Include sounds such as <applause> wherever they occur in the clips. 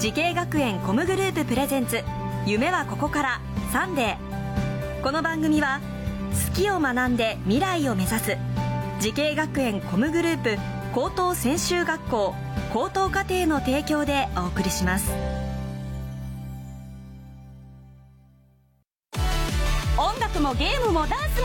滋慶学園 COM グループプレゼンツ。夢はここから。サンデー。この番組は好きを学んで未来を目指す。滋慶学園 COM グループ高等専修学校高等課程の提供でお送りします。音楽もゲームもダンス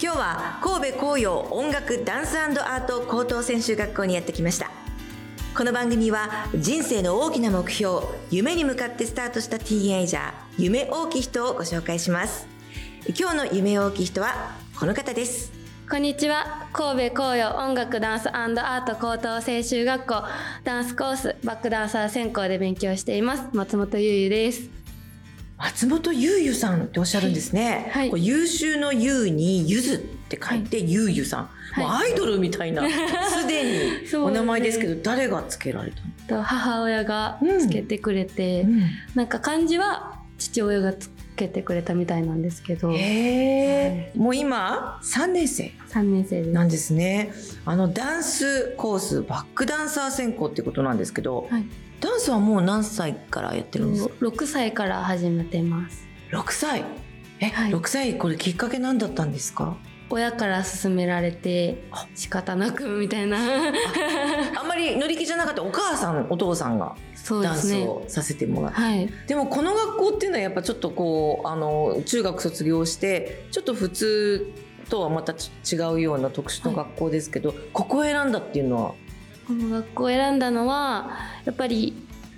今日は神戸甲陽音楽ダンスアート高等専修学校にやってきました。この番組は人生の大きな目標夢に向かってスタートしたティーンエイジャー夢大きい人をご紹介します。今日の夢大きい人はこの方です。こんにちは。神戸紅葉音楽ダンスアート高等専修学校ダンスコースバックダンサー専攻で勉強しています。松本優優です。松本優優さんっておっしゃるんですね、はい、優秀の優にゆずって書いて優優さん、はい、もうアイドルみたいな <laughs> すでにお名前ですけど誰がつけられたの？母親がつけてくれて、うん。うん、なんか漢字は父親がつけてくれたみたいなんですけど、へはい、もう今3年生。3年生なんですね。あのダンスコースバックダンサー専攻ってことなんですけど、はいダンスはもう何歳からやってるんですか？6歳から始めてます。6歳？え、はい、6歳これきっかけ何だったんですか？親から勧められて仕方なくみたいな。あんまり乗り気じゃなかったお母さんお父さんがダンスをさせてもらって、ねはい、でもこの学校っていうのはやっぱちょっとこうあの中学卒業してちょっと普通とはまた違うような特殊な学校ですけど、はい、ここを選んだっていうのはこの学校を選んだのはやっぱり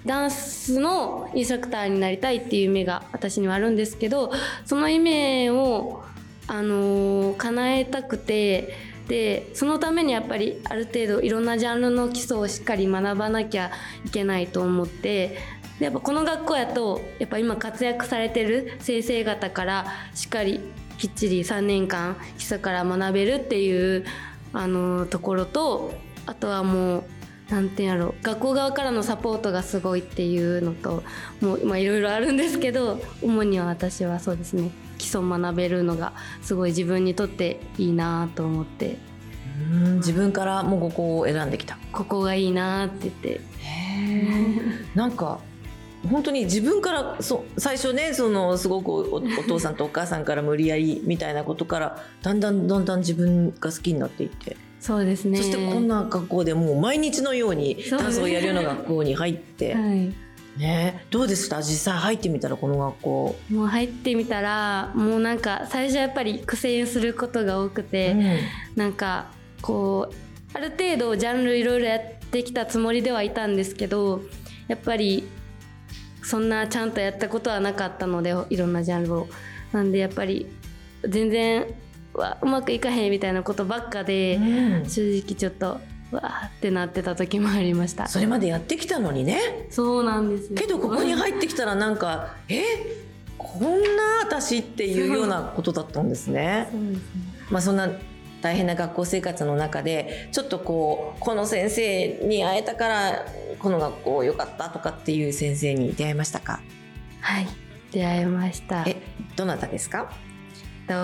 ダンスのインストラクターになりたいっていう夢が私にはあるんですけどその夢を、あの、叶えたくてでそのためにやっぱりある程度いろんなジャンルの基礎をしっかり学ばなきゃいけないと思ってでやっぱこの学校やとやっぱ今活躍されてる先生方からしっかりきっちり3年間基礎から学べるっていうあの、ところとあとはもうなんてやろ。う学校側からのサポートがすごいっていうのともういろいろあるんですけど主には私はそうですね。基礎学べるのがすごい自分にとっていいなと思って。うん自分からもうここを選んできた。ここがいいなって言って。へなんか本当に自分からそ最初ねそのすごくおお父さんとお母さんから無理やりみたいなことからだんだんだんだん自分が好きになっていってそうですね。そしてこんな学校でもう毎日のようにダンスをやるような学校に入って、はい、ね、どうでした実際入ってみたらこの学校もう入ってみたらもうなんか最初やっぱり苦戦することが多くて、うん、なんかこうある程度ジャンルいろいろやってきたつもりではいたんですけどやっぱりそんなちゃんとやったことはなかったのでいろんなジャンルを。なんでやっぱり全然わうまくいかへんみたいなことばっかで、うん、正直ちょっとわーってなってた時もありました。それまでやってきたのにね。そうなんですけどここに入ってきたらなんかえ？こんな私っていうようなことだったんですね。そうですね。まあそんな大変な学校生活の中でちょっとこうこの先生に会えたからこの学校良かったとかっていう先生に出会いましたか？はい。出会いました。えどなたですか？と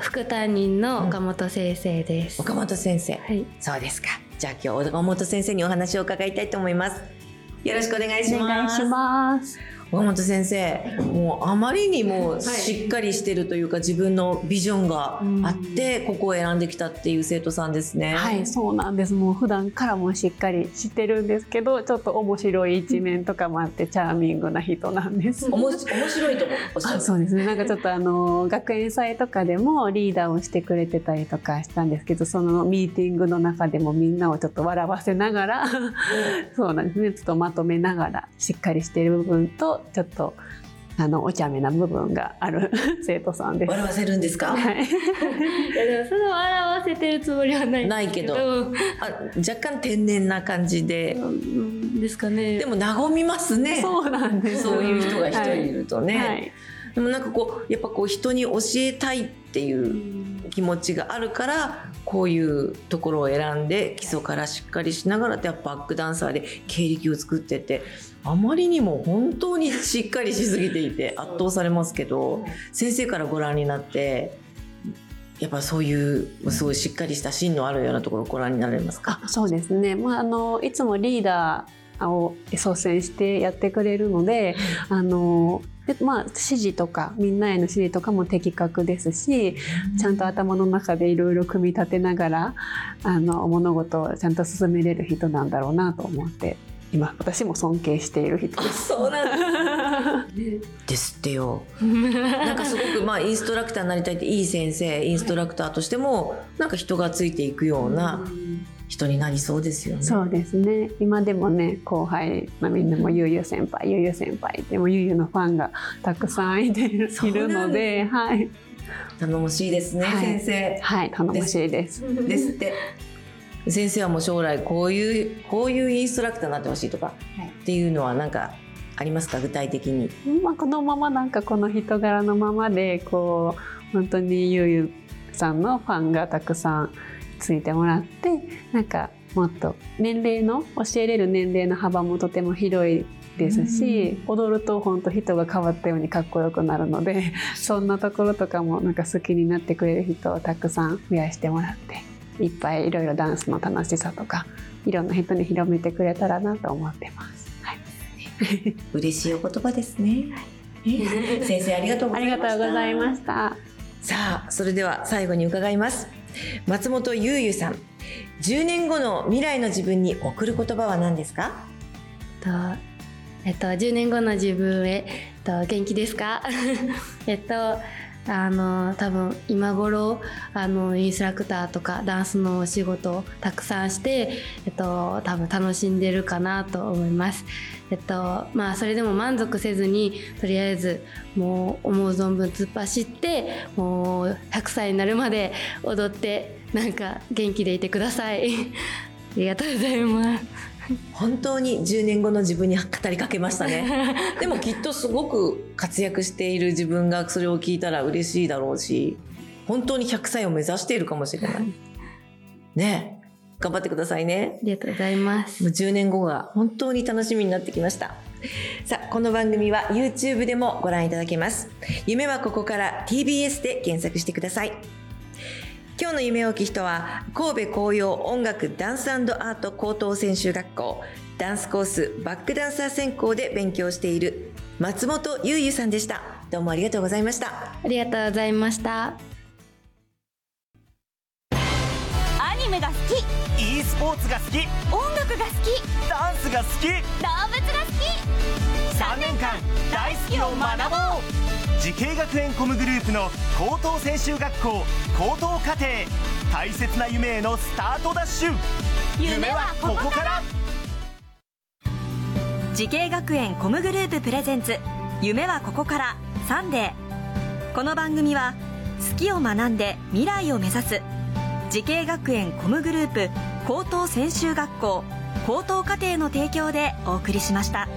副担任の岡本先生です、うん、岡本先生、はい、そうですか。じゃあ今日岡本先生にお話を伺いたいと思います。よろしくお願いします。お願いします岡本先生もうあまりにもしっかりしてるというか、はい、自分のビジョンがあって、ここを選んできたっていう生徒さんですね。はいそうなんです。もう普段からもしっかりしてるんですけどちょっと面白い一面とかもあってチャーミングな人なんです。面白いとおっそうですね。なんかちょっとあの学園祭とかでもリーダーをしてくれてたりとかしたんですけどそのミーティングの中でもみんなをちょっと笑わせながらそうなんですね。ちょっとまとめながらしっかりしてる部分とちょっとあのお茶目な部分がある <laughs> 生徒さんです。笑わせるんですか？はい、<laughs> いやでもそれを笑わせてるつもりはないないけど。うあ若干天然な感じで。んですかね。でも和みますね。そうなんです。そういう人が一人いるとね、はい。でもなんかこうやっぱこう人に教えたいっていう気持ちがあるからこういうところを選んで基礎からしっかりしながらやっぱバックダンサーで経歴を作っててあまりにも本当にしっかりしすぎていて <laughs> 圧倒されますけど先生からご覧になってやっぱそういうすごいしっかりした芯のあるようなところをご覧になられますか？あそうですね、まあ、あのいつもリーダーを率先してやってくれるのであので、まあ、指示とかみんなへの指示とかも的確ですしちゃんと頭の中でいろいろ組み立てながらあの物事をちゃんと進めれる人なんだろうなと思って今私も尊敬している人です。そうなん <laughs> ですってよ。なんかすごくまあインストラクターになりたいっていい先生インストラクターとしてもなんか人がついていくような人になりそうですよね。そうですね今でもね後輩、まあ、みんなもゆうゆう先輩ゆうゆう先輩でもゆうゆうのファンがたくさんいているのではい、頼もしいですね、はい先生。はい、頼もしいです。ですって。先生はもう将来こういうこういうインストラクターになってほしいとかっていうのはなんかありますか？具体的に。まあ、このままなんかこの人柄のままでこう本当にゆうゆうさんのファンがたくさんついてもらってなんかもっと年齢の教えれる年齢の幅もとても広いですし、踊ると本当人が変わったようにかっこよくなるので <laughs> そんなところとかもなんか好きになってくれる人をたくさん増やしてもらっていっぱいいろいろダンスの楽しさとかいろんな人に広めてくれたらなと思ってます。はい嬉しいお言葉ですね。<laughs> 先生ありがとうごあざいました。さあそれでは最後に伺います。松本ゆうゆさん10年後の未来の自分に送る言葉は何ですか？とえっと10年後の自分へ、えっと、元気ですか？<laughs> えっとあの多分今頃あのインストラクターとかダンスのお仕事をたくさんして、えっと、多分楽しんでるかなと思います。えっとまあそれでも満足せずにとりあえずもう思う存分突っ走ってもう100歳になるまで踊ってなんか元気でいてください。<laughs> ありがとうございます。本当に10年後の自分に語りかけましたね。<laughs> でもきっとすごく活躍している自分がそれを聞いたら嬉しいだろうし本当に100歳を目指しているかもしれない。ねえ。頑張ってくださいね。ありがとうございます。もう。10年後が本当に楽しみになってきました。さあこの番組は YouTube でもご覧いただけます。夢はここから TBS で検索してください今日の夢をき人は神戸紅葉音楽ダンスアート高等専修学校ダンスコースバックダンサー専攻で勉強している松本ゆうゆさんでした。どうもありがとうございました。ありがとうございました。アニメが好き。e スポーツが好き。音楽が好き。ダンスが好き。動物が好き。3年間好きを学ぼう滋慶学園 COM グループの高等専修学校高等課程大切な夢へのスタートダッシュ。夢はここから。滋慶学園 COM グループプレゼンツ。夢はここから。サンデー。この番組は好きを学んで未来を目指す。滋慶学園 COM グループ高等専修学校高等課程の提供でお送りしました。